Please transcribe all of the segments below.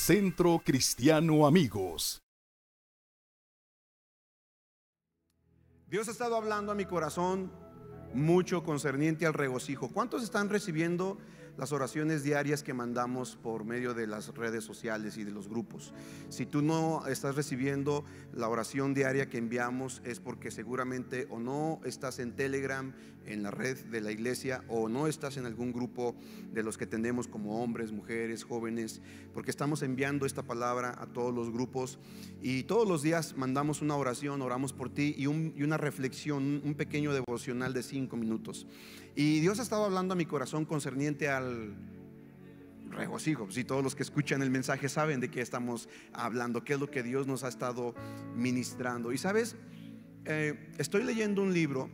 Centro Cristiano Amigos. Dios ha estado hablando a mi corazón mucho concerniente al regocijo. ¿Cuántos están recibiendo las oraciones diarias que mandamos por medio de las redes sociales y de los grupos. Si tú no estás recibiendo la oración diaria que enviamos es porque seguramente o no estás en Telegram, en la red de la iglesia, o no estás en algún grupo de los que tenemos como hombres, mujeres, jóvenes, porque estamos enviando esta palabra a todos los grupos y todos los días mandamos una oración, oramos por ti y, una reflexión, un pequeño devocional de cinco minutos. Y Dios ha estado hablando a mi corazón concerniente al regocijo. Si todos los que escuchan el mensaje saben de qué estamos hablando, qué es lo que Dios nos ha estado ministrando. Y sabes, eh, estoy leyendo un libro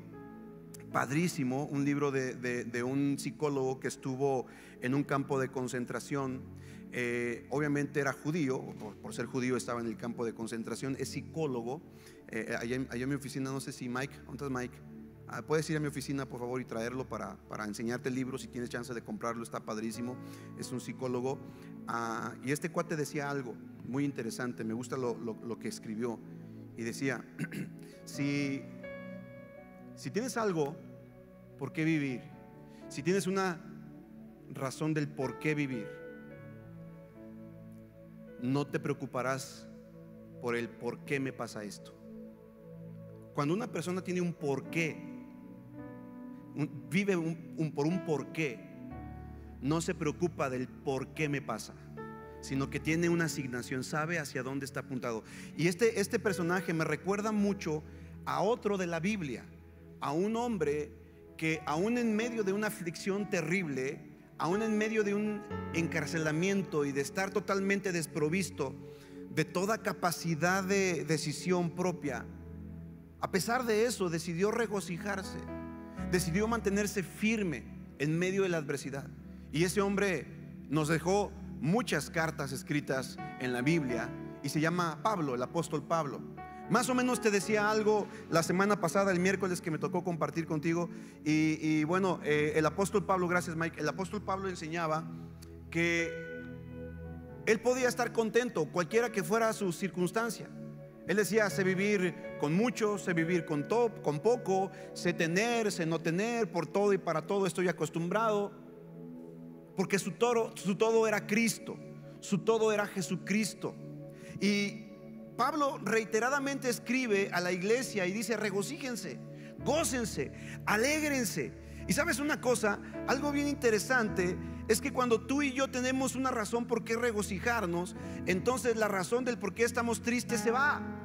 padrísimo, un libro de, un psicólogo que estuvo en un campo de concentración. Eh, obviamente era judío, por, ser judío estaba en el campo de concentración, es psicólogo. Eh, allá, en mi oficina, no sé si Mike, ¿dónde estás Mike? Ah, puedes ir a mi oficina, por favor, y traerlo para, enseñarte el libro. Si tienes chance de comprarlo, está padrísimo. Es un psicólogo. Ah, y este cuate decía algo muy interesante. Me gusta lo, que escribió. Y decía: si, si tienes algo por qué vivir, si tienes una razón del por qué vivir, no te preocuparás por el por qué me pasa esto. Cuando una persona tiene un por vive por un porqué, no se preocupa del por qué me pasa, sino que tiene una asignación, sabe hacia dónde está apuntado. Y este, este personaje me recuerda mucho a otro de la Biblia, a un hombre que aún en medio de una aflicción terrible, aún en medio de un encarcelamiento y de estar totalmente desprovisto de toda capacidad de decisión propia, a pesar de eso decidió regocijarse decidió mantenerse firme en medio de la adversidad. Y ese hombre nos dejó muchas cartas escritas en la Biblia y se llama Pablo, el apóstol Pablo. Más o menos te decía algo la semana pasada, el miércoles que me tocó compartir contigo. Y, bueno, eh, el apóstol Pablo, gracias Mike, el apóstol Pablo enseñaba que él podía estar contento, cualquiera que fuera su circunstancia. Él decía, sé vivir con mucho, sé vivir con, top, con poco, sé tener, sé no tener, por todo y para todo estoy acostumbrado. Porque su, toro, su todo era Cristo, su todo era Jesucristo. Y Pablo reiteradamente escribe a la iglesia y dice, regocíjense, gócense, alégrense. Y sabes una cosa, algo bien interesante es que cuando tú y yo tenemos una razón por qué regocijarnos, entonces la razón del por qué estamos tristes se va.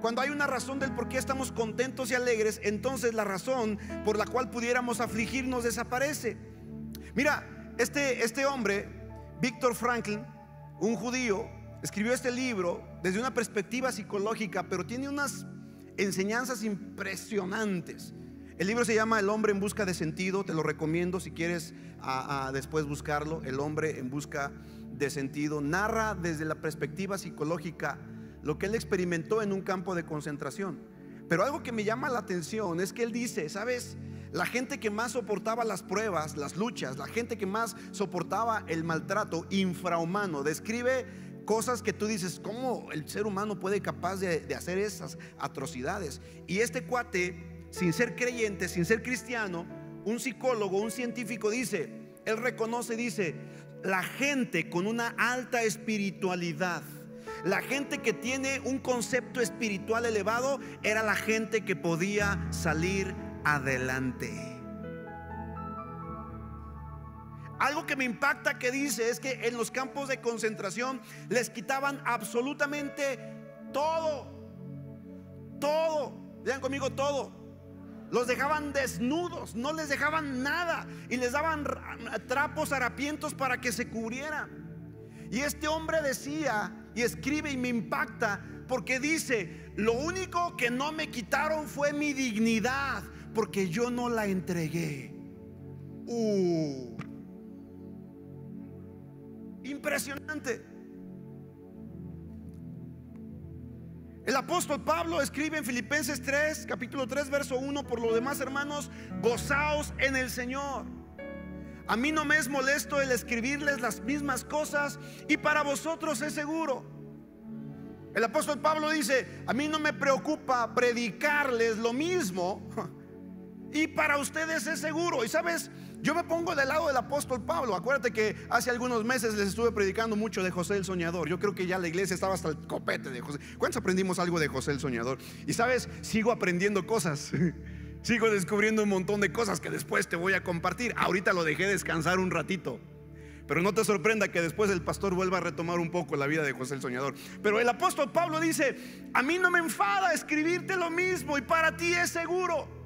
Cuando hay una razón del por qué estamos contentos y alegres, entonces la razón por la cual pudiéramos afligirnos desaparece. Mira, este, este hombre, Víctor Franklin, un judío, escribió este libro desde una perspectiva psicológica, pero tiene unas enseñanzas impresionantes. El libro se llama El hombre en busca de sentido, te lo recomiendo si quieres después buscarlo. El hombre en busca de sentido narra desde la perspectiva psicológica lo que él experimentó en un campo de concentración. Pero algo que me llama la atención es que él dice, ¿sabes? La gente que más soportaba las pruebas, las luchas, la gente que más soportaba el maltrato infrahumano, describe cosas que tú dices, ¿cómo el ser humano puede capaz de, de hacer esas atrocidades? Y este cuate sin ser creyente, sin ser cristiano, un psicólogo, un científico dice, él reconoce, dice, la gente con una alta espiritualidad, la gente que tiene un concepto espiritual elevado, era la gente que podía salir adelante. Algo que me impacta que dice es que en los campos de concentración les quitaban absolutamente todo. Todo. Vean conmigo todo. Los dejaban desnudos, no les dejaban nada y les daban trapos harapientos para que se cubrieran. Y este hombre decía y escribe y me impacta porque dice, lo único que no me quitaron fue mi dignidad porque yo no la entregué. Uh. Impresionante. El apóstol Pablo escribe en Filipenses 3, capítulo 3, verso 1, por lo demás hermanos, gozaos en el Señor. A mí no me es molesto el escribirles las mismas cosas y para vosotros es seguro. El apóstol Pablo dice, a mí no me preocupa predicarles lo mismo y para ustedes es seguro. Y sabes, yo me pongo del lado del apóstol Pablo. Acuérdate que hace algunos meses les estuve predicando mucho de José el Soñador. Yo creo que ya la iglesia estaba hasta el copete de José. ¿Cuántos aprendimos algo de José el Soñador? Y sabes, sigo aprendiendo cosas. Sigo descubriendo un montón de cosas que después te voy a compartir. Ahorita lo dejé descansar un ratito. Pero no te sorprenda que después el pastor vuelva a retomar un poco la vida de José el Soñador. Pero el apóstol Pablo dice, a mí no me enfada escribirte lo mismo y para ti es seguro.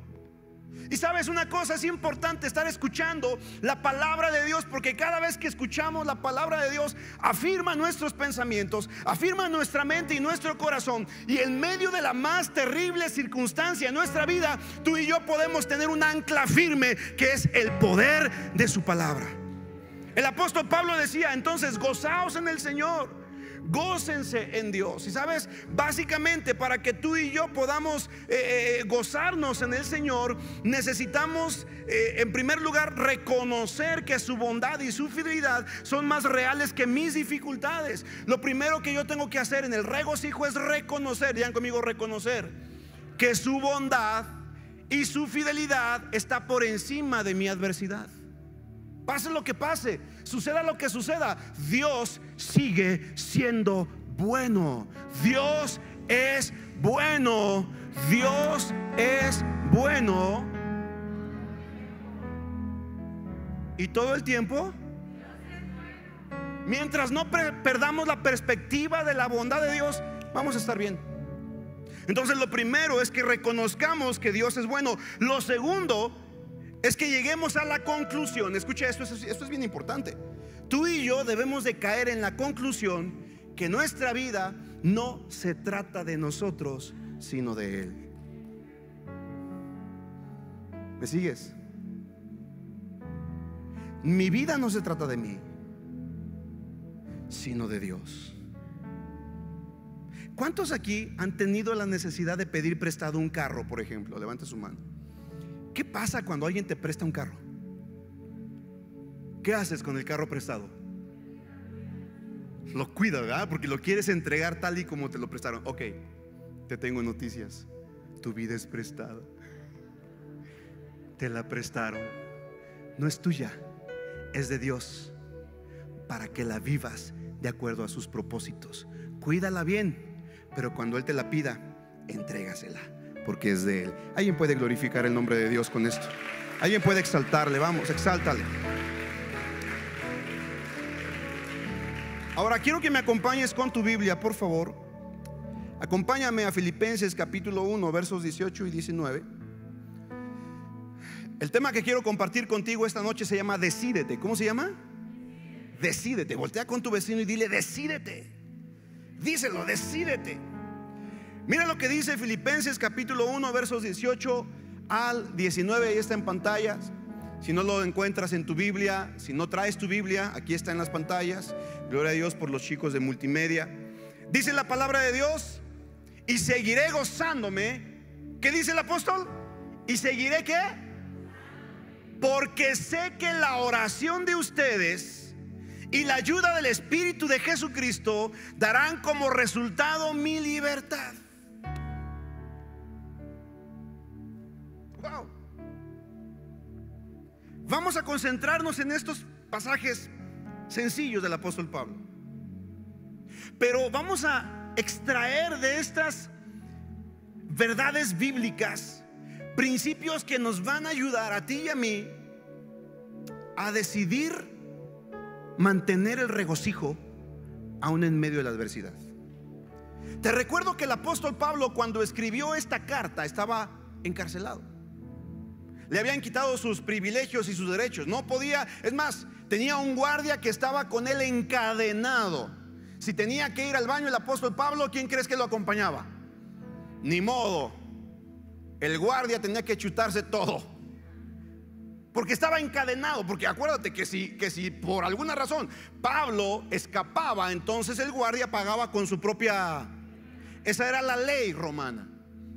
Y sabes una cosa, es importante estar escuchando la palabra de Dios porque cada vez que escuchamos la palabra de Dios afirma nuestros pensamientos, afirma nuestra mente y nuestro corazón. Y en medio de la más terrible circunstancia en nuestra vida, tú y yo podemos tener un ancla firme que es el poder de su palabra. El apóstol Pablo decía, entonces gozaos en el Señor. Gócense en Dios. Y sabes, básicamente para que tú y yo podamos eh, eh, gozarnos en el Señor, necesitamos eh, en primer lugar reconocer que su bondad y su fidelidad son más reales que mis dificultades. Lo primero que yo tengo que hacer en el regocijo es reconocer, digan conmigo reconocer, que su bondad y su fidelidad está por encima de mi adversidad. Pase lo que pase, suceda lo que suceda, Dios sigue siendo bueno. Dios es bueno. Dios es bueno. ¿Y todo el tiempo? Mientras no perdamos la perspectiva de la bondad de Dios, vamos a estar bien. Entonces lo primero es que reconozcamos que Dios es bueno. Lo segundo es que lleguemos a la conclusión, escucha esto, esto es bien importante. Tú y yo debemos de caer en la conclusión que nuestra vida no se trata de nosotros, sino de Él. ¿Me sigues? Mi vida no se trata de mí, sino de Dios. ¿Cuántos aquí han tenido la necesidad de pedir prestado un carro, por ejemplo? Levante su mano. ¿Qué pasa cuando alguien te presta un carro? ¿Qué haces con el carro prestado? Lo cuidas, ¿verdad? Porque lo quieres entregar tal y como te lo prestaron. Ok, te tengo noticias. Tu vida es prestada. Te la prestaron. No es tuya, es de Dios. Para que la vivas de acuerdo a sus propósitos. Cuídala bien, pero cuando Él te la pida, entrégasela porque es de Él. ¿Alguien puede glorificar el nombre de Dios con esto? ¿Alguien puede exaltarle? Vamos, exáltale. Ahora quiero que me acompañes con tu Biblia, por favor. Acompáñame a Filipenses capítulo 1, versos 18 y 19. El tema que quiero compartir contigo esta noche se llama Decídete. ¿Cómo se llama? Decídete. Voltea con tu vecino y dile, decídete. Díselo, decídete. Mira lo que dice Filipenses capítulo 1, versos 18 al 19, ahí está en pantallas. Si no lo encuentras en tu Biblia, si no traes tu Biblia, aquí está en las pantallas. Gloria a Dios por los chicos de multimedia. Dice la palabra de Dios, y seguiré gozándome. ¿Qué dice el apóstol? ¿Y seguiré qué? Porque sé que la oración de ustedes y la ayuda del Espíritu de Jesucristo darán como resultado mi libertad. Vamos a concentrarnos en estos pasajes sencillos del apóstol Pablo. Pero vamos a extraer de estas verdades bíblicas principios que nos van a ayudar a ti y a mí a decidir mantener el regocijo aún en medio de la adversidad. Te recuerdo que el apóstol Pablo cuando escribió esta carta estaba encarcelado. Le habían quitado sus privilegios y sus derechos. No podía, es más, tenía un guardia que estaba con él encadenado. Si tenía que ir al baño el apóstol Pablo, ¿quién crees que lo acompañaba? Ni modo. El guardia tenía que chutarse todo. Porque estaba encadenado, porque acuérdate que si, que si por alguna razón Pablo escapaba, entonces el guardia pagaba con su propia... Esa era la ley romana.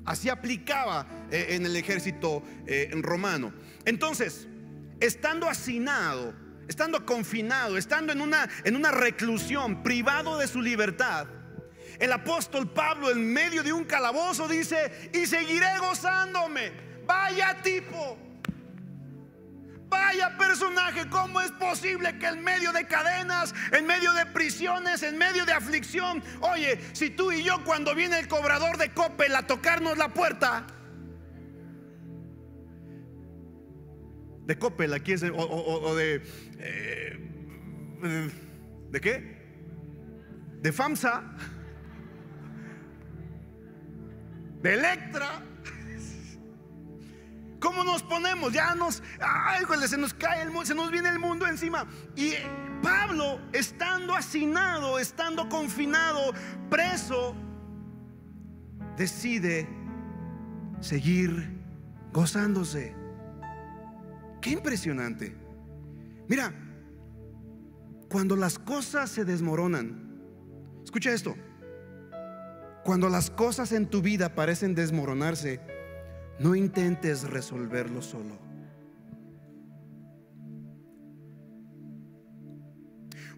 Así aplicaba eh, en el ejército eh, romano. Entonces, estando hacinado, estando confinado, estando en una, en una reclusión, privado de su libertad, el apóstol Pablo en medio de un calabozo dice, y seguiré gozándome. Vaya tipo. Vaya personaje, ¿cómo es posible que en medio de cadenas, en medio de prisiones, en medio de aflicción, oye, si tú y yo cuando viene el cobrador de Coppel a tocarnos la puerta, de Coppel, aquí es, o, de, eh, ¿de qué? De FAMSA, de Electra. ¿Cómo nos ponemos? Ya nos, ay, se nos cae el mundo, se nos viene el mundo encima. Y Pablo, estando hacinado, estando confinado, preso, decide seguir gozándose. Impresionante. Mira, cuando las cosas se desmoronan, escucha esto, cuando las cosas en tu vida parecen desmoronarse, no intentes resolverlo solo.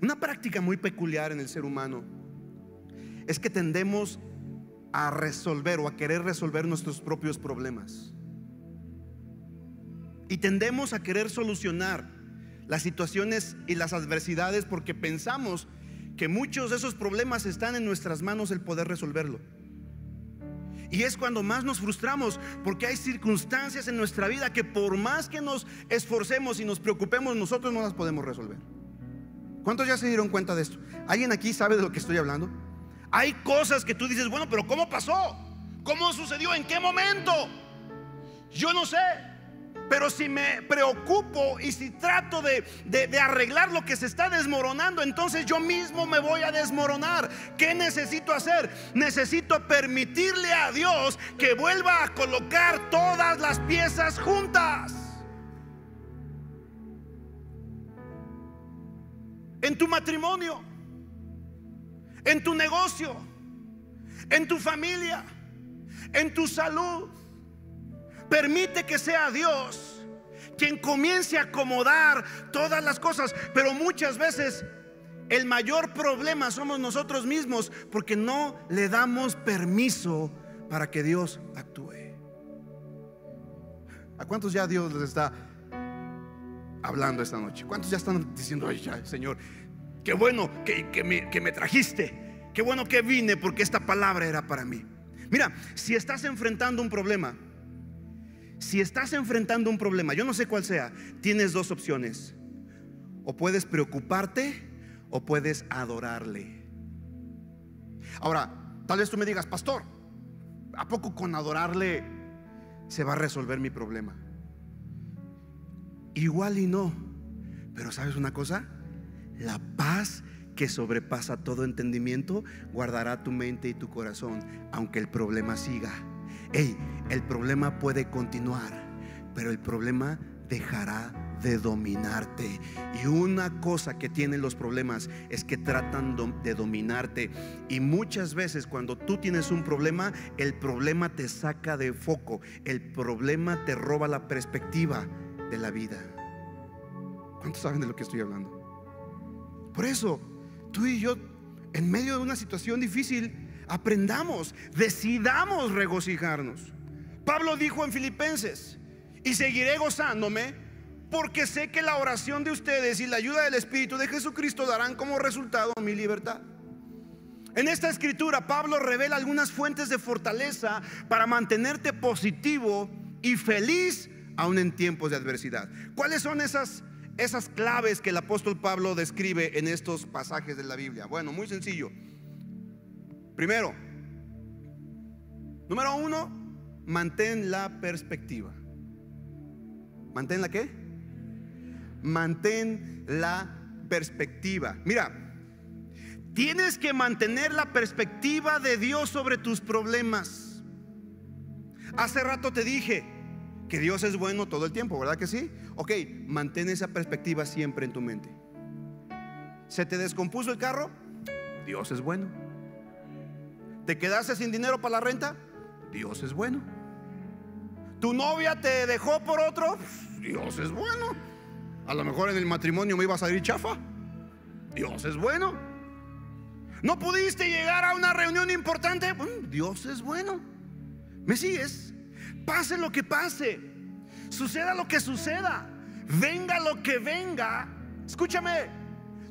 Una práctica muy peculiar en el ser humano es que tendemos a resolver o a querer resolver nuestros propios problemas. Y tendemos a querer solucionar las situaciones y las adversidades porque pensamos que muchos de esos problemas están en nuestras manos el poder resolverlo. Y es cuando más nos frustramos porque hay circunstancias en nuestra vida que por más que nos esforcemos y nos preocupemos, nosotros no las podemos resolver. ¿Cuántos ya se dieron cuenta de esto? ¿Alguien aquí sabe de lo que estoy hablando? Hay cosas que tú dices, bueno, pero ¿cómo pasó? ¿Cómo sucedió? ¿En qué momento? Yo no sé. Pero si me preocupo y si trato de, arreglar lo que se está desmoronando, entonces yo mismo me voy a desmoronar. ¿Qué necesito hacer? Necesito permitirle a Dios que vuelva a colocar todas las piezas juntas. En tu matrimonio, en tu negocio, en tu familia, en tu salud Permite que sea Dios quien comience a acomodar todas las cosas. Pero muchas veces el mayor problema somos nosotros mismos porque no le damos permiso para que Dios actúe. ¿A cuántos ya Dios les está hablando esta noche? ¿Cuántos ya están diciendo, ay, ya, Señor, qué bueno que, que, me, que me trajiste? Qué bueno que vine porque esta palabra era para mí. Mira, si estás enfrentando un problema, si estás enfrentando un problema, yo no sé cuál sea, tienes dos opciones. O puedes preocuparte o puedes adorarle. Ahora, tal vez tú me digas, pastor, ¿a poco con adorarle se va a resolver mi problema? Igual y no. Pero ¿sabes una cosa? La paz que sobrepasa todo entendimiento guardará tu mente y tu corazón, aunque el problema siga. Hey, el problema puede continuar, pero el problema dejará de dominarte. Y una cosa que tienen los problemas es que tratan de dominarte. Y muchas veces cuando tú tienes un problema, el problema te saca de foco. El problema te roba la perspectiva de la vida. ¿Cuántos saben de lo que estoy hablando? Por eso, tú y yo, en medio de una situación difícil, aprendamos, decidamos regocijarnos. Pablo dijo en Filipenses, y seguiré gozándome porque sé que la oración de ustedes y la ayuda del Espíritu de Jesucristo darán como resultado mi libertad. En esta escritura Pablo revela algunas fuentes de fortaleza para mantenerte positivo y feliz aún en tiempos de adversidad. ¿Cuáles son esas, esas claves que el apóstol Pablo describe en estos pasajes de la Biblia? Bueno, muy sencillo. Primero, número uno, mantén la perspectiva. ¿Mantén la qué? Mantén la perspectiva. Mira, tienes que mantener la perspectiva de Dios sobre tus problemas. Hace rato te dije que Dios es bueno todo el tiempo, ¿verdad que sí? Ok, mantén esa perspectiva siempre en tu mente. ¿Se te descompuso el carro? Dios es bueno. ¿Te quedaste sin dinero para la renta? Dios es bueno. ¿Tu novia te dejó por otro? Dios es bueno. A lo mejor en el matrimonio me iba a salir chafa. Dios es bueno. No pudiste llegar a una reunión importante. Dios es bueno. ¿Me sigues? Pase lo que pase. Suceda lo que suceda. Venga lo que venga. Escúchame.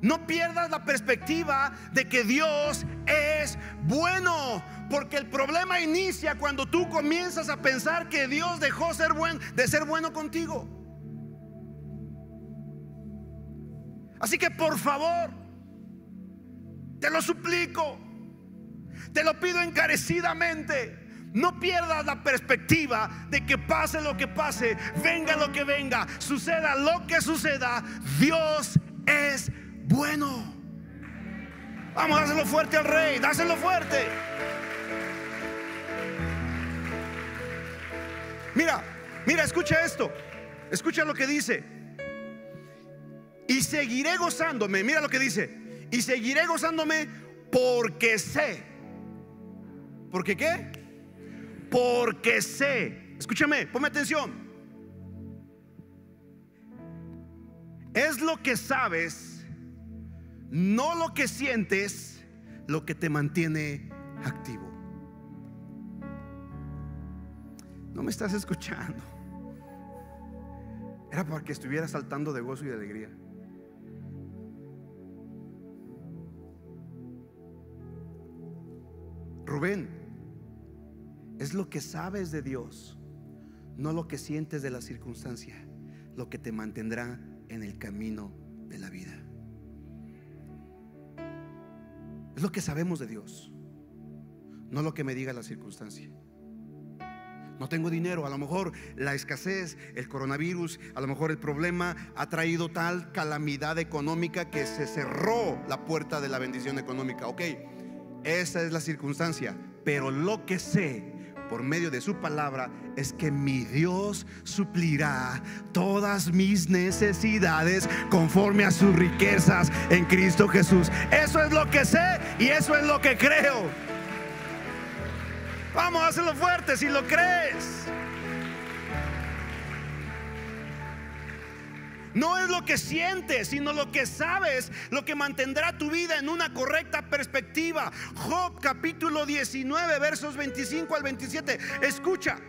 No pierdas la perspectiva de que Dios es bueno. Porque el problema inicia cuando tú comienzas a pensar que Dios dejó ser buen, de ser bueno contigo. Así que por favor, te lo suplico, te lo pido encarecidamente. No pierdas la perspectiva de que pase lo que pase, venga lo que venga, suceda lo que suceda, Dios es bueno. Vamos, dáselo fuerte al rey, dáselo fuerte. Mira, mira, escucha esto. Escucha lo que dice. Y seguiré gozándome. Mira lo que dice. Y seguiré gozándome porque sé. ¿Porque qué? Porque sé. Escúchame, ponme atención. Es lo que sabes, no lo que sientes, lo que te mantiene activo. No me estás escuchando. Era para que estuviera saltando de gozo y de alegría. Rubén, es lo que sabes de Dios, no lo que sientes de la circunstancia, lo que te mantendrá en el camino de la vida. Es lo que sabemos de Dios, no lo que me diga la circunstancia. No tengo dinero, a lo mejor la escasez, el coronavirus, a lo mejor el problema ha traído tal calamidad económica que se cerró la puerta de la bendición económica. Ok, esa es la circunstancia, pero lo que sé por medio de su palabra es que mi Dios suplirá todas mis necesidades conforme a sus riquezas en Cristo Jesús. Eso es lo que sé y eso es lo que creo. Vamos, a hacerlo fuerte si lo crees. No es lo que sientes, sino lo que sabes, lo que mantendrá tu vida en una correcta perspectiva. Job capítulo 19, versos 25 al 27. Escucha,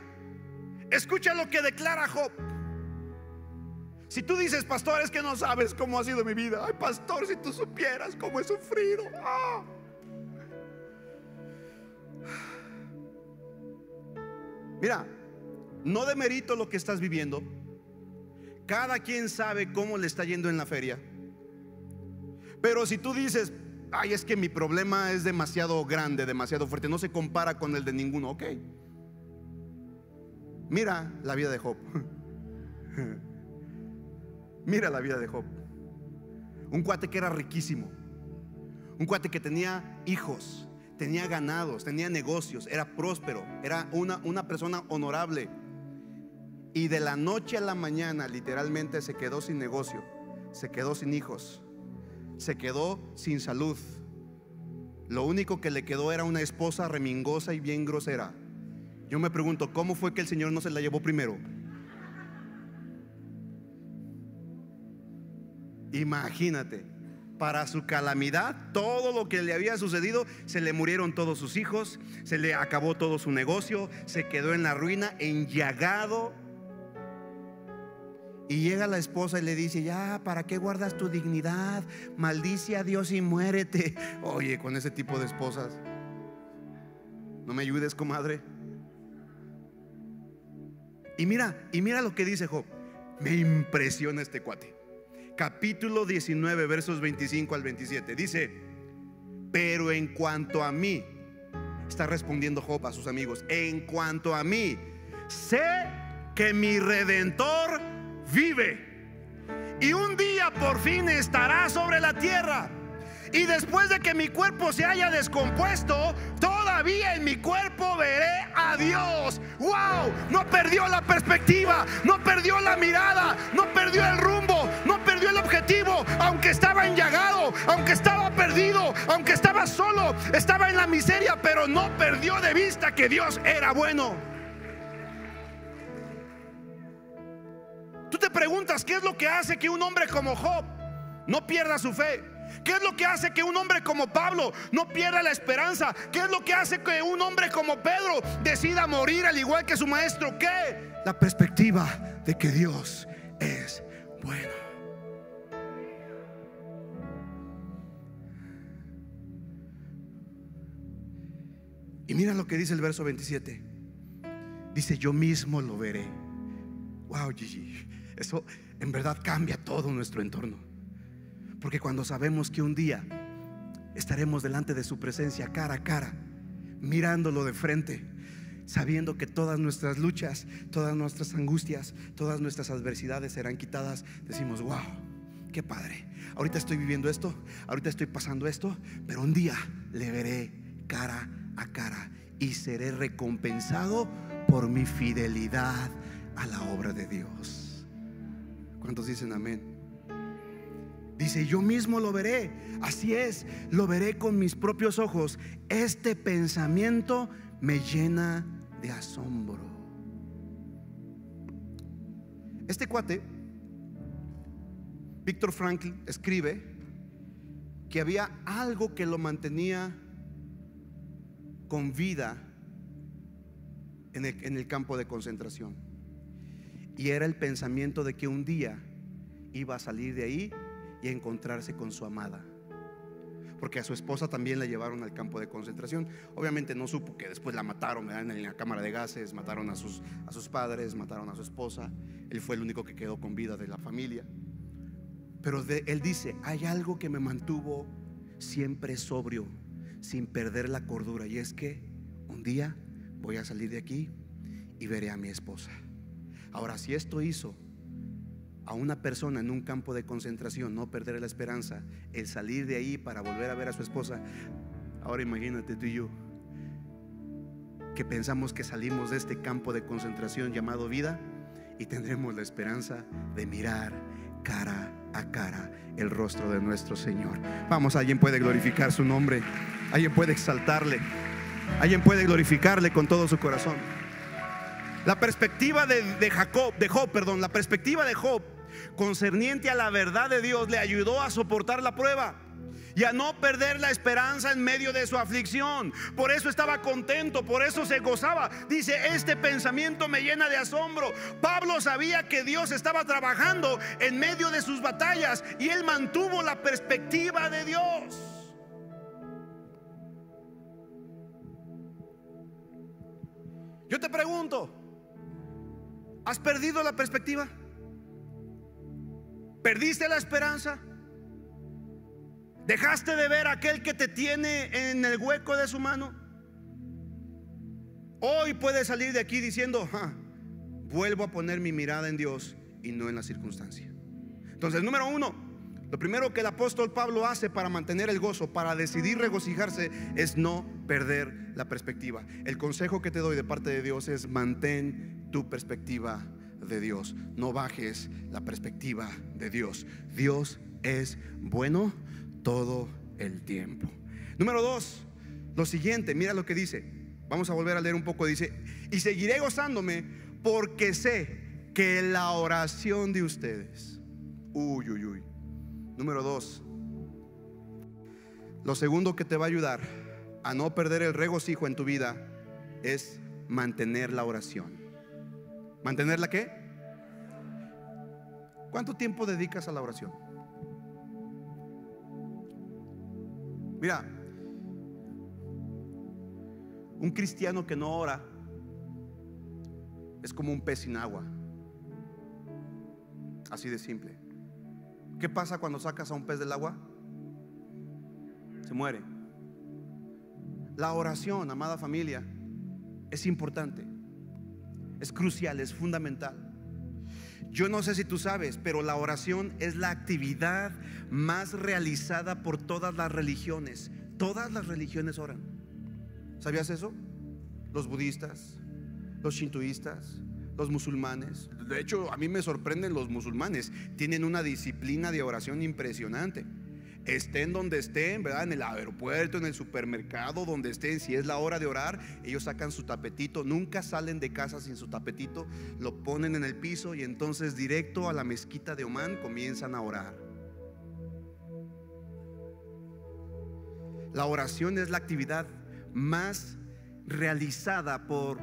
escucha lo que declara Job. Si tú dices, pastor, es que no sabes cómo ha sido mi vida. Ay, pastor, si tú supieras cómo he sufrido. Ah. Mira, no demerito lo que estás viviendo. Cada quien sabe cómo le está yendo en la feria. Pero si tú dices, ay, es que mi problema es demasiado grande, demasiado fuerte, no se compara con el de ninguno, ok. Mira la vida de Job. Mira la vida de Job. Un cuate que era riquísimo. Un cuate que tenía hijos, tenía ganados, tenía negocios, era próspero, era una, una persona honorable. Y de la noche a la mañana literalmente se quedó sin negocio, se quedó sin hijos, se quedó sin salud. Lo único que le quedó era una esposa remingosa y bien grosera. Yo me pregunto, ¿cómo fue que el Señor no se la llevó primero? Imagínate, para su calamidad, todo lo que le había sucedido, se le murieron todos sus hijos, se le acabó todo su negocio, se quedó en la ruina, enllagado y llega la esposa y le dice, ya, ¿para qué guardas tu dignidad? Maldice a Dios y muérete. Oye, con ese tipo de esposas, ¿no me ayudes, comadre? Y mira, y mira lo que dice Job. Me impresiona este cuate. Capítulo 19, versos 25 al 27. Dice, pero en cuanto a mí, está respondiendo Job a sus amigos, en cuanto a mí, sé que mi redentor vive. Y un día por fin estará sobre la tierra. Y después de que mi cuerpo se haya descompuesto, todavía en mi cuerpo veré a Dios. ¡Wow! No perdió la perspectiva, no perdió la mirada, no perdió el rumbo, no perdió el objetivo. Aunque estaba enllagado, aunque estaba perdido, aunque estaba solo, estaba en la miseria, pero no perdió de vista que Dios era bueno. Tú te preguntas, ¿qué es lo que hace que un hombre como Job no pierda su fe? ¿Qué es lo que hace que un hombre como Pablo no pierda la esperanza? ¿Qué es lo que hace que un hombre como Pedro decida morir al igual que su maestro? ¿Qué? La perspectiva de que Dios es bueno. Y mira lo que dice el verso 27. Dice, yo mismo lo veré. Wow, Gigi. Eso en verdad cambia todo nuestro entorno. Porque cuando sabemos que un día estaremos delante de su presencia cara a cara, mirándolo de frente, sabiendo que todas nuestras luchas, todas nuestras angustias, todas nuestras adversidades serán quitadas, decimos, wow, qué padre. Ahorita estoy viviendo esto, ahorita estoy pasando esto, pero un día le veré cara a cara y seré recompensado por mi fidelidad a la obra de Dios. ¿Cuántos dicen amén? Dice, yo mismo lo veré. Así es, lo veré con mis propios ojos. Este pensamiento me llena de asombro. Este cuate, Víctor Frankl, escribe que había algo que lo mantenía con vida en el, en el campo de concentración. Y era el pensamiento de que un día iba a salir de ahí y a encontrarse con su amada. Porque a su esposa también la llevaron al campo de concentración. Obviamente no supo que después la mataron en la cámara de gases, mataron a sus, a sus padres, mataron a su esposa. Él fue el único que quedó con vida de la familia. Pero él dice, hay algo que me mantuvo siempre sobrio, sin perder la cordura. Y es que un día voy a salir de aquí y veré a mi esposa. Ahora, si esto hizo a una persona en un campo de concentración no perder la esperanza, el salir de ahí para volver a ver a su esposa, ahora imagínate tú y yo, que pensamos que salimos de este campo de concentración llamado vida y tendremos la esperanza de mirar cara a cara el rostro de nuestro Señor. Vamos, alguien puede glorificar su nombre, alguien puede exaltarle, alguien puede glorificarle con todo su corazón. La perspectiva de, de Jacob, de Job, perdón, la perspectiva de Job concerniente a la verdad de Dios le ayudó a soportar la prueba y a no perder la esperanza en medio de su aflicción. Por eso estaba contento, por eso se gozaba. Dice, este pensamiento me llena de asombro. Pablo sabía que Dios estaba trabajando en medio de sus batallas y él mantuvo la perspectiva de Dios. Yo te pregunto, ¿has perdido la perspectiva? ¿Perdiste la esperanza? ¿Dejaste de ver a aquel que te tiene en el hueco de su mano? Hoy puedes salir de aquí diciendo, "Ja, vuelvo a poner mi mirada en Dios y no en la circunstancia. Entonces, número uno, lo primero que el apóstol Pablo hace para mantener el gozo, para decidir regocijarse, es no perder la perspectiva. El consejo que te doy de parte de Dios es mantén tu perspectiva de Dios. No bajes la perspectiva de Dios. Dios es bueno todo el tiempo. Número dos, lo siguiente, mira lo que dice. Vamos a volver a leer un poco. Dice, y seguiré gozándome porque sé que la oración de ustedes. Uy, uy, uy. Número dos, lo segundo que te va a ayudar a no perder el regocijo en tu vida es mantener la oración. ¿Mantener la qué? ¿Cuánto tiempo dedicas a la oración? Mira, un cristiano que no ora es como un pez sin agua. Así de simple. ¿Qué pasa cuando sacas a un pez del agua? Se muere. La oración, amada familia, es importante. Es crucial, es fundamental. Yo no sé si tú sabes, pero la oración es la actividad más realizada por todas las religiones. Todas las religiones oran. ¿Sabías eso? Los budistas, los shintoístas, los musulmanes. De hecho, a mí me sorprenden los musulmanes. Tienen una disciplina de oración impresionante. Estén donde estén, ¿verdad? En el aeropuerto, en el supermercado, donde estén, si es la hora de orar, ellos sacan su tapetito, nunca salen de casa sin su tapetito, lo ponen en el piso y entonces directo a la mezquita de Oman comienzan a orar. La oración es la actividad más realizada por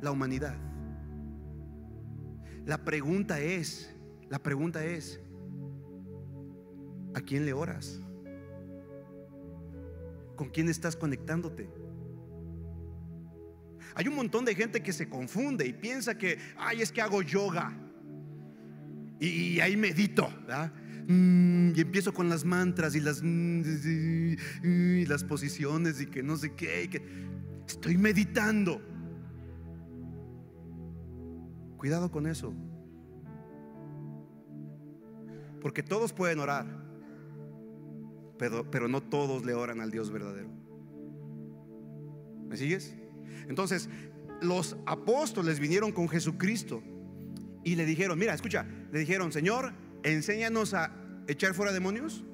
la humanidad. La pregunta es, la pregunta es, ¿a quién le oras? ¿Con quién estás conectándote? Hay un montón de gente que se confunde y piensa que, ay, es que hago yoga y, ahí medito, mm, y empiezo con las mantras y las, mm, y las posiciones y que no sé qué, que estoy meditando. Cuidado con eso. Porque todos pueden orar, pero, pero no todos le oran al Dios verdadero. ¿Me sigues? Entonces, los apóstoles vinieron con Jesucristo y le dijeron, mira, escucha, le dijeron, Señor, enséñanos a echar fuera demonios.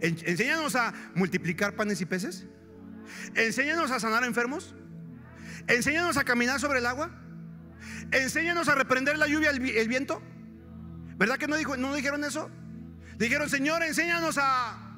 Enséñanos a multiplicar panes y peces. Enséñanos a sanar enfermos. Enséñanos a caminar sobre el agua. Enséñanos a reprender la lluvia, el, el viento. ¿Verdad que no, dijo, no dijeron eso? Dijeron, Señor, enséñanos a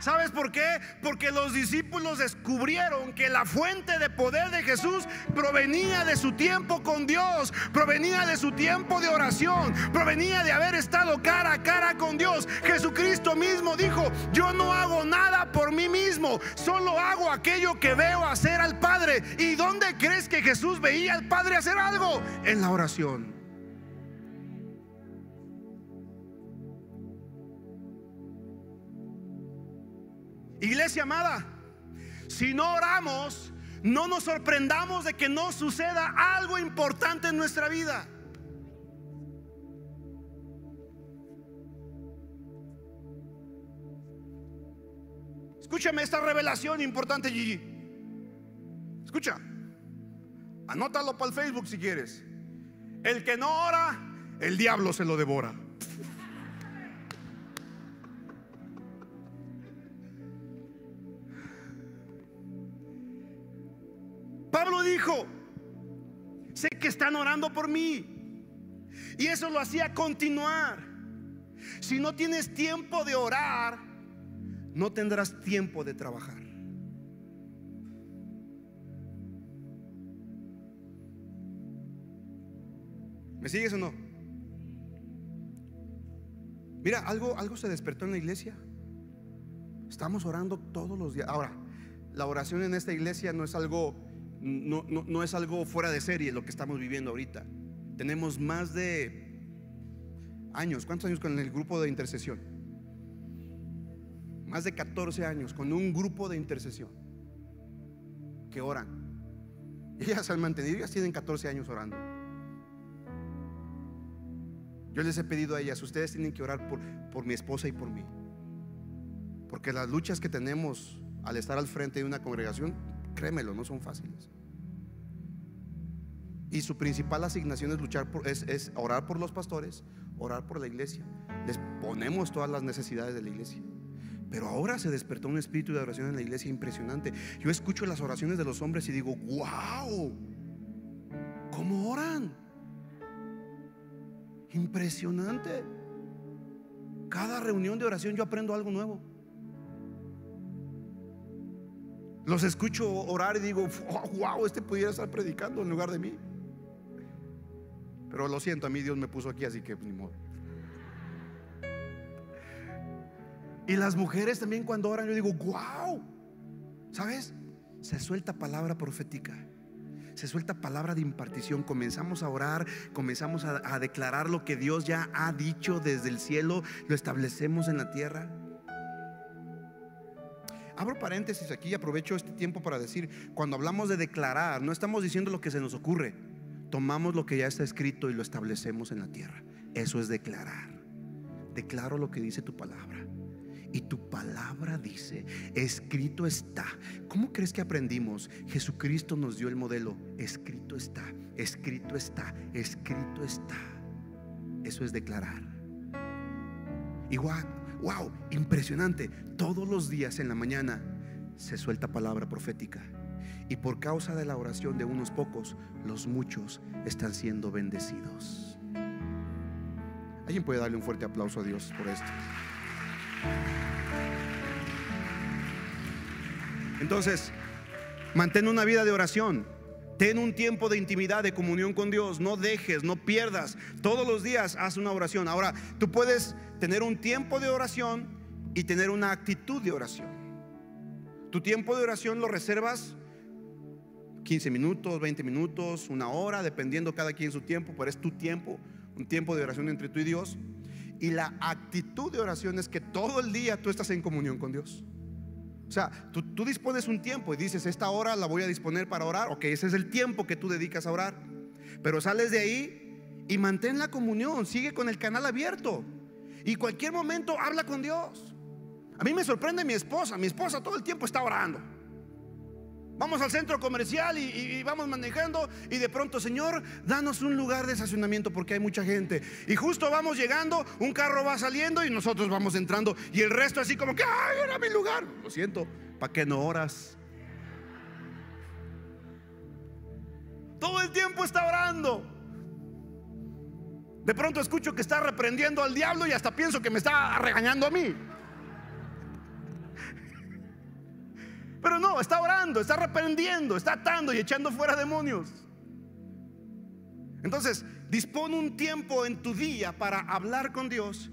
¿Sabes por qué? Porque los discípulos descubrieron que la fuente de poder de Jesús provenía de su tiempo con Dios, provenía de su tiempo de oración, provenía de haber estado cara a cara con Dios. Jesucristo mismo dijo, yo no hago nada por mí mismo, solo hago aquello que veo hacer al Padre. ¿Y dónde crees que Jesús veía al Padre hacer algo? En la oración. Iglesia amada, si no oramos, no nos sorprendamos de que no suceda algo importante en nuestra vida. Escúchame esta revelación importante, Gigi. Escucha, anótalo para el Facebook si quieres. El que no ora, el diablo se lo devora. Dijo, sé que están orando por mí. Y eso lo hacía continuar. Si no tienes tiempo de orar, no tendrás tiempo de trabajar. ¿Me sigues o no? Mira, algo, algo se despertó en la iglesia. Estamos orando todos los días. Ahora, la oración en esta iglesia no es algo no, es algo fuera de serie lo que estamos viviendo ahorita. Tenemos más de años, ¿cuántos años con el grupo de intercesión? Más de 14 años con un grupo de intercesión que oran. Ellas han mantenido, ellas tienen 14 años orando. Yo les he pedido a ellas, ustedes tienen que orar por, por mi esposa y por mí. Porque las luchas que tenemos al estar al frente de una congregación, créemelo, no son fáciles. Y su principal asignación es luchar por, es, orar por los pastores, orar por la iglesia. Les ponemos todas las necesidades de la iglesia. Pero ahora se despertó un espíritu de oración en la iglesia impresionante. Yo escucho las oraciones de los hombres y digo, wow, ¿cómo oran? Impresionante. Cada reunión de oración yo aprendo algo nuevo. Los escucho orar y digo, wow, este pudiera estar predicando en lugar de mí. Pero lo siento, a mí Dios me puso aquí, así que ni modo. Y las mujeres también cuando oran, yo digo, wow, ¿sabes? Se suelta palabra profética. Se suelta palabra de impartición. Comenzamos a orar, comenzamos a, a declarar lo que Dios ya ha dicho desde el cielo, lo establecemos en la tierra. Abro paréntesis aquí y aprovecho este tiempo para decir, cuando hablamos de declarar, no estamos diciendo lo que se nos ocurre tomamos lo que ya está escrito y lo establecemos en la tierra. Eso es declarar. Declaro lo que dice tu palabra. Y tu palabra dice, escrito está. ¿Cómo crees que aprendimos? Jesucristo nos dio el modelo. Escrito está, escrito está, escrito está. Eso es declarar. Igual, wow, impresionante. Todos los días en la mañana se suelta palabra profética. Y por causa de la oración de unos pocos, los muchos están siendo bendecidos. ¿Alguien puede darle un fuerte aplauso a Dios por esto? Entonces, mantén una vida de oración. Ten un tiempo de intimidad, de comunión con Dios. No dejes, no pierdas. Todos los días haz una oración. Ahora, tú puedes tener un tiempo de oración y tener una actitud de oración. Tu tiempo de oración lo reservas 15 minutos, 20 minutos, una hora, dependiendo cada quien su tiempo, pero es tu tiempo, un tiempo de oración entre tú y Dios. Y la actitud de oración es que todo el día tú estás en comunión con Dios. O sea, tú, tú, dispones un tiempo y dices, esta hora la voy a disponer para orar. Ok, ese es el tiempo que tú dedicas a orar. Pero sales de ahí y mantén la comunión, sigue con el canal abierto. Y cualquier momento habla con Dios. A mí me sorprende mi esposa. Mi esposa todo el tiempo está orando. Vamos al centro comercial y, vamos manejando y de pronto, Señor, danos un lugar de estacionamiento porque hay mucha gente. Y justo vamos llegando, un carro va saliendo y nosotros vamos entrando y el resto así como que, ay, era mi lugar. Lo siento, ¿para qué no oras? Todo el tiempo está orando. De pronto escucho que está reprendiendo al diablo y hasta pienso que me está regañando a mí. Pero no, está orando, está reprendiendo, está atando y echando fuera demonios. Entonces, dispone un tiempo en tu día para hablar con Dios,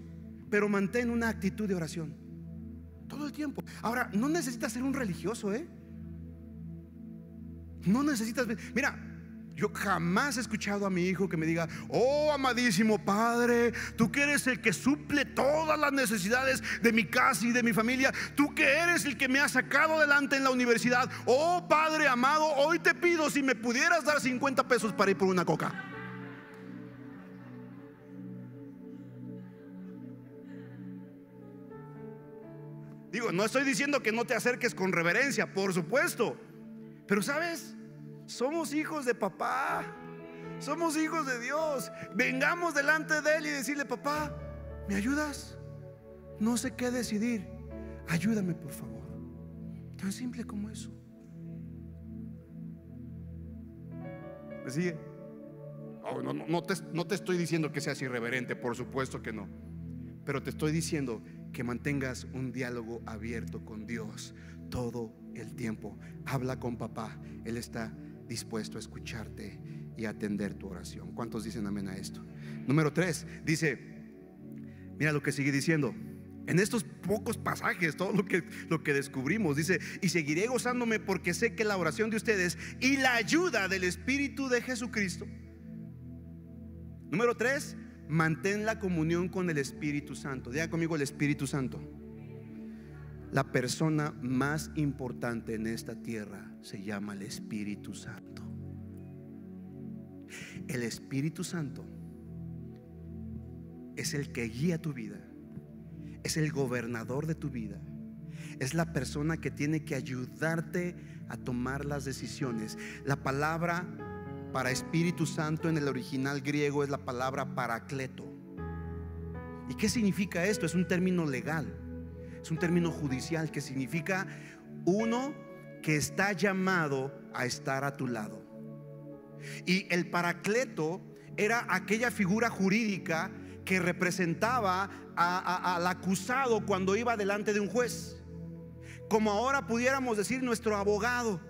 pero mantén una actitud de oración. Todo el tiempo. Ahora, no necesitas ser un religioso, ¿eh? No necesitas. Mira, yo jamás he escuchado a mi hijo que me diga, oh amadísimo Padre, tú que eres el que suple todas las necesidades de mi casa y de mi familia, tú que eres el que me ha sacado adelante en la universidad, oh Padre amado, hoy te pido si me pudieras dar 50 pesos para ir por una coca. Digo, no estoy diciendo que no te acerques con reverencia, por supuesto, pero sabes, somos hijos de papá. Somos hijos de Dios. Vengamos delante de Él y decirle, papá, ¿me ayudas? No sé qué decidir. Ayúdame, por favor. Tan simple como eso. ¿Me sigue? Oh, no, te estoy diciendo que seas irreverente, por supuesto que no. Pero te estoy diciendo que mantengas un diálogo abierto con Dios todo el tiempo. Habla con papá. Él está dispuesto a escucharte y atender tu oración. ¿Cuántos dicen amén a esto? Número tres, dice, mira lo que sigue diciendo. En estos pocos pasajes, todo lo que, lo que descubrimos, dice, y seguiré gozándome porque sé que la oración de ustedes y la ayuda del Espíritu de Jesucristo. Número tres, mantén la comunión con el Espíritu Santo. Diga conmigo el Espíritu Santo. La persona más importante en esta tierra se llama el Espíritu Santo. El Espíritu Santo es el que guía tu vida, es el gobernador de tu vida, es la persona que tiene que ayudarte a tomar las decisiones. La palabra para Espíritu Santo en el original griego es la palabra paracleto. ¿Y qué significa esto? Es un término legal es un término judicial que significa uno que está llamado a estar a tu lado. Y el paracleto era aquella figura jurídica que representaba al acusado cuando iba delante de un juez. Como ahora pudiéramos decir nuestro abogado.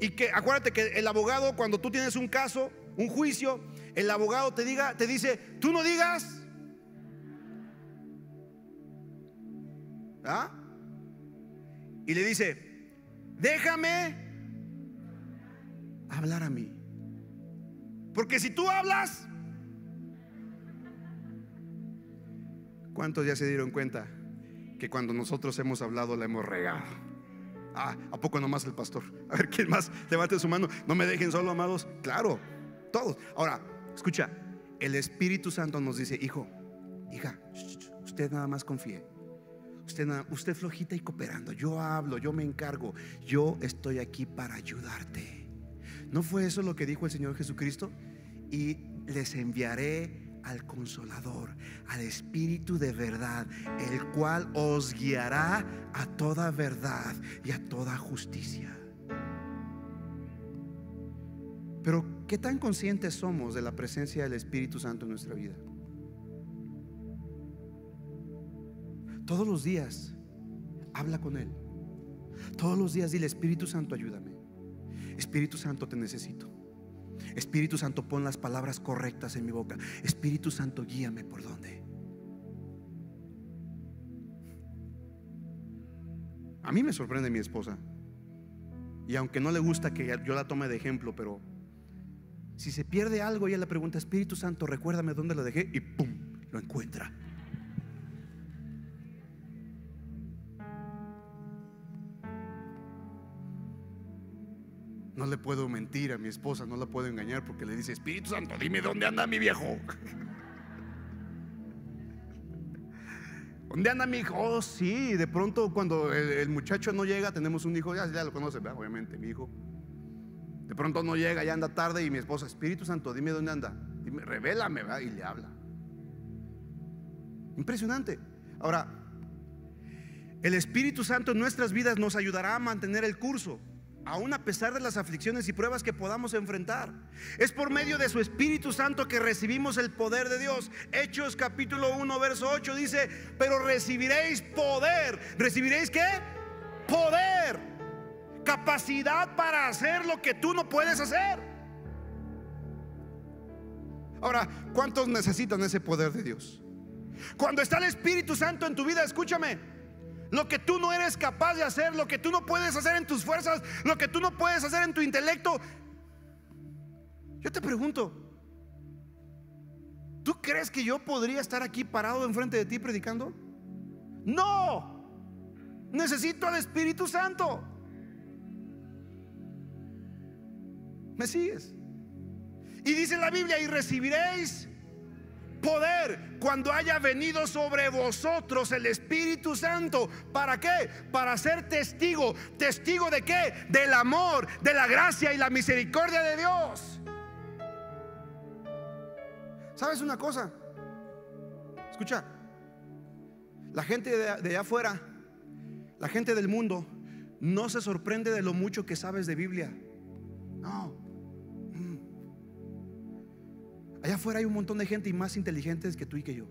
Y que acuérdate que el abogado cuando tú tienes un caso, un juicio, el abogado te diga, te dice, "Tú no digas ¿Ah? Y le dice, déjame hablar a mí. Porque si tú hablas, ¿cuántos ya se dieron cuenta que cuando nosotros hemos hablado la hemos regado? Ah, ¿a poco nomás el pastor? A ver, ¿quién más? Levante su mano. No me dejen solo, amados. Claro, todos. Ahora, escucha, el Espíritu Santo nos dice, hijo, hija, usted nada más confíe. Usted, usted flojita y cooperando. Yo hablo, yo me encargo. Yo estoy aquí para ayudarte. ¿No fue eso lo que dijo el Señor Jesucristo? Y les enviaré al consolador, al Espíritu de verdad, el cual os guiará a toda verdad y a toda justicia. Pero, ¿qué tan conscientes somos de la presencia del Espíritu Santo en nuestra vida? Todos los días habla con Él. Todos los días dile, Espíritu Santo, ayúdame. Espíritu Santo, te necesito. Espíritu Santo, pon las palabras correctas en mi boca. Espíritu Santo, guíame por dónde. A mí me sorprende mi esposa. Y aunque no le gusta que yo la tome de ejemplo, pero si se pierde algo, ella le pregunta, Espíritu Santo, recuérdame dónde lo dejé y ¡pum! Lo encuentra. No le puedo mentir a mi esposa, no la puedo engañar porque le dice, Espíritu Santo, dime dónde anda mi viejo. ¿Dónde anda mi hijo? Oh, sí, de pronto cuando el, muchacho no llega, tenemos un hijo, ya, ya lo conoce, obviamente, mi hijo. De pronto no llega, ya anda tarde y mi esposa, Espíritu Santo, dime dónde anda. Dime, revélame, ¿verdad? y le habla. Impresionante. Ahora, el Espíritu Santo en nuestras vidas nos ayudará a mantener el curso aún a pesar de las aflicciones y pruebas que podamos enfrentar. Es por medio de su Espíritu Santo que recibimos el poder de Dios. Hechos capítulo 1, verso 8 dice, pero recibiréis poder. ¿Recibiréis qué? Poder. Capacidad para hacer lo que tú no puedes hacer. Ahora, ¿cuántos necesitan ese poder de Dios? Cuando está el Espíritu Santo en tu vida, escúchame, lo que tú no eres capaz de hacer, lo que tú no puedes hacer en tus fuerzas, lo que tú no puedes hacer en tu intelecto. Yo te pregunto, ¿tú crees que yo podría estar aquí parado enfrente de ti predicando? No, necesito al Espíritu Santo. ¿Me sigues? Y dice la Biblia, y recibiréis poder cuando haya venido sobre vosotros el Espíritu Santo. ¿Para qué? Para ser testigo. ¿Testigo de qué? Del amor, de la gracia y la misericordia de Dios. ¿Sabes una cosa? Escucha, la gente de, allá afuera, la gente del mundo, no se sorprende de lo mucho que sabes de Biblia. No. Allá afuera hay un montón de gente y más inteligentes que tú y que yo.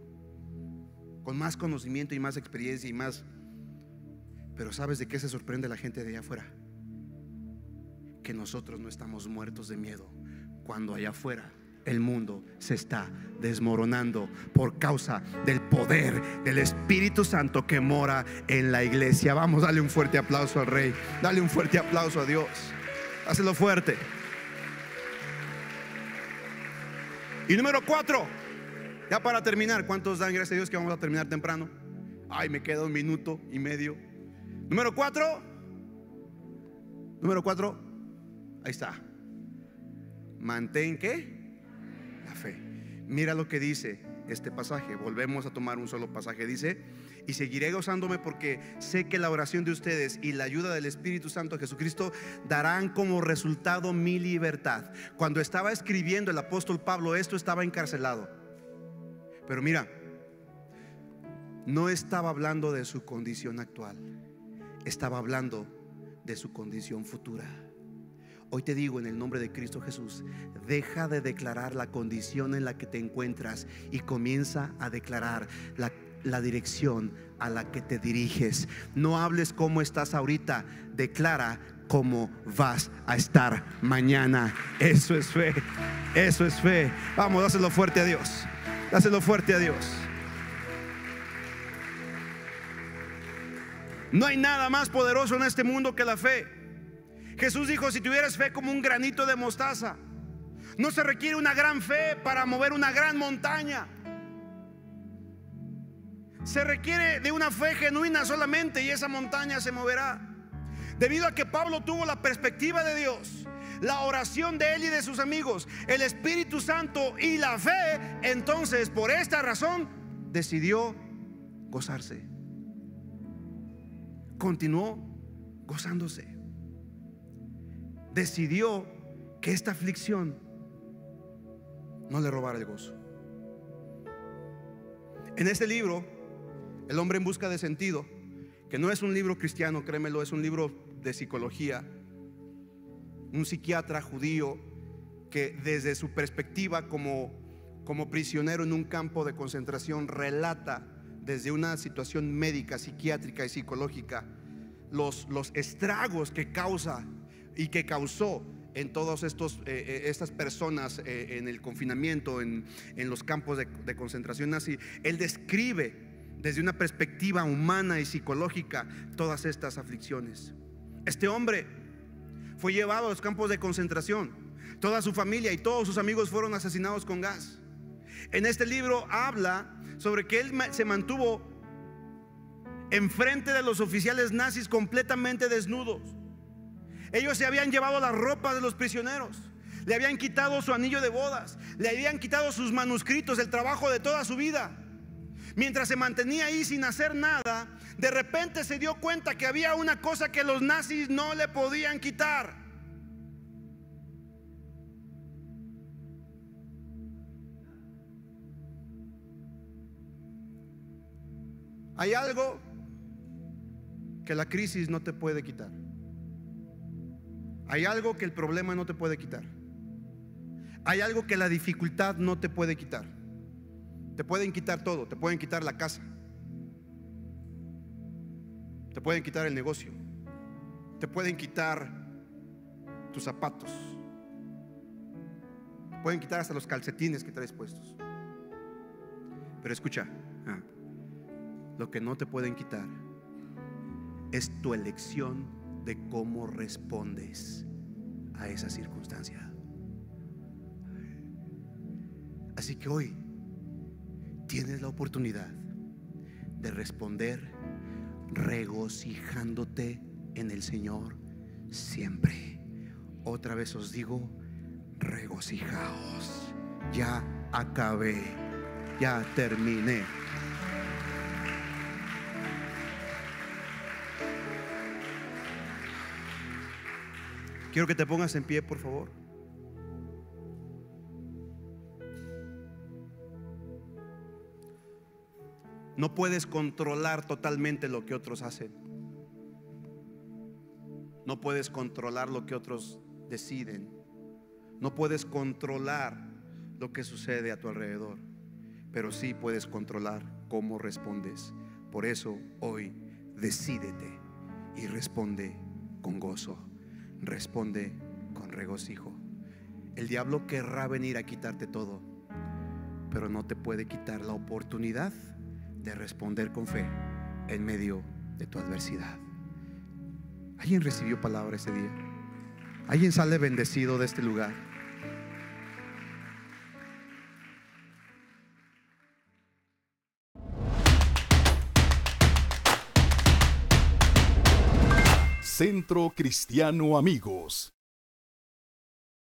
Con más conocimiento y más experiencia y más... Pero ¿sabes de qué se sorprende la gente de allá afuera? Que nosotros no estamos muertos de miedo cuando allá afuera el mundo se está desmoronando por causa del poder del Espíritu Santo que mora en la iglesia. Vamos, dale un fuerte aplauso al Rey. Dale un fuerte aplauso a Dios. Hácelo fuerte. Y número cuatro, ya para terminar, ¿cuántos dan gracias a Dios que vamos a terminar temprano? Ay, me queda un minuto y medio. Número cuatro, número cuatro, ahí está. Mantén qué? La fe. Mira lo que dice este pasaje. Volvemos a tomar un solo pasaje. Dice, y seguiré gozándome porque sé que la oración de ustedes y la ayuda del Espíritu Santo Jesucristo darán como resultado mi libertad. Cuando estaba escribiendo el apóstol Pablo esto estaba encarcelado. Pero mira, no estaba hablando de su condición actual, estaba hablando de su condición futura. Hoy te digo en el nombre de Cristo Jesús, deja de declarar la condición en la que te encuentras y comienza a declarar la la dirección a la que te diriges. No hables cómo estás ahorita, declara cómo vas a estar mañana. Eso es fe, eso es fe. Vamos, dáselo fuerte a Dios, dáselo fuerte a Dios. No hay nada más poderoso en este mundo que la fe. Jesús dijo, si tuvieras fe como un granito de mostaza, no se requiere una gran fe para mover una gran montaña. Se requiere de una fe genuina solamente y esa montaña se moverá. Debido a que Pablo tuvo la perspectiva de Dios, la oración de él y de sus amigos, el Espíritu Santo y la fe, entonces por esta razón decidió gozarse. Continuó gozándose. Decidió que esta aflicción no le robara el gozo. En este libro, El hombre en busca de sentido, que no es un libro cristiano, créemelo, es un libro de psicología, un psiquiatra judío que desde su perspectiva como, como prisionero en un campo de concentración relata desde una situación médica, psiquiátrica y psicológica los, los estragos que causa y que causó en todas eh, eh, estas personas eh, en el confinamiento, en, los campos de, de, concentración nazi. Él describe desde una perspectiva humana y psicológica todas estas aflicciones. Este hombre fue llevado a los campos de concentración. Toda su familia y todos sus amigos fueron asesinados con gas. En este libro habla sobre que él se mantuvo enfrente de los oficiales nazis completamente desnudos. Ellos se habían llevado la ropa de los prisioneros, le habían quitado su anillo de bodas, le habían quitado sus manuscritos, el trabajo de toda su vida. Mientras se mantenía ahí sin hacer nada, de repente se dio cuenta que había una cosa que los nazis no le podían quitar. Hay algo que la crisis no te puede quitar. Hay algo que el problema no te puede quitar. Hay algo que la dificultad no te puede quitar. Te pueden quitar todo, te pueden quitar la casa. Te pueden quitar el negocio. Te pueden quitar tus zapatos. Te pueden quitar hasta los calcetines que traes puestos. Pero escucha, ah, lo que no te pueden quitar es tu elección de cómo respondes a esa circunstancia. Así que hoy tienes la oportunidad de responder regocijándote en el Señor siempre. Otra vez os digo, regocijaos. Ya acabé, ya terminé. Quiero que te pongas en pie, por favor. No puedes controlar totalmente lo que otros hacen. No puedes controlar lo que otros deciden. No puedes controlar lo que sucede a tu alrededor. Pero sí puedes controlar cómo respondes. Por eso hoy decídete y responde con gozo responde con regocijo. El diablo querrá venir a quitarte todo, pero no te puede quitar la oportunidad de responder con fe en medio de tu adversidad. ¿Alguien recibió palabra ese día? ¿Alguien sale bendecido de este lugar? Centro Cristiano Amigos.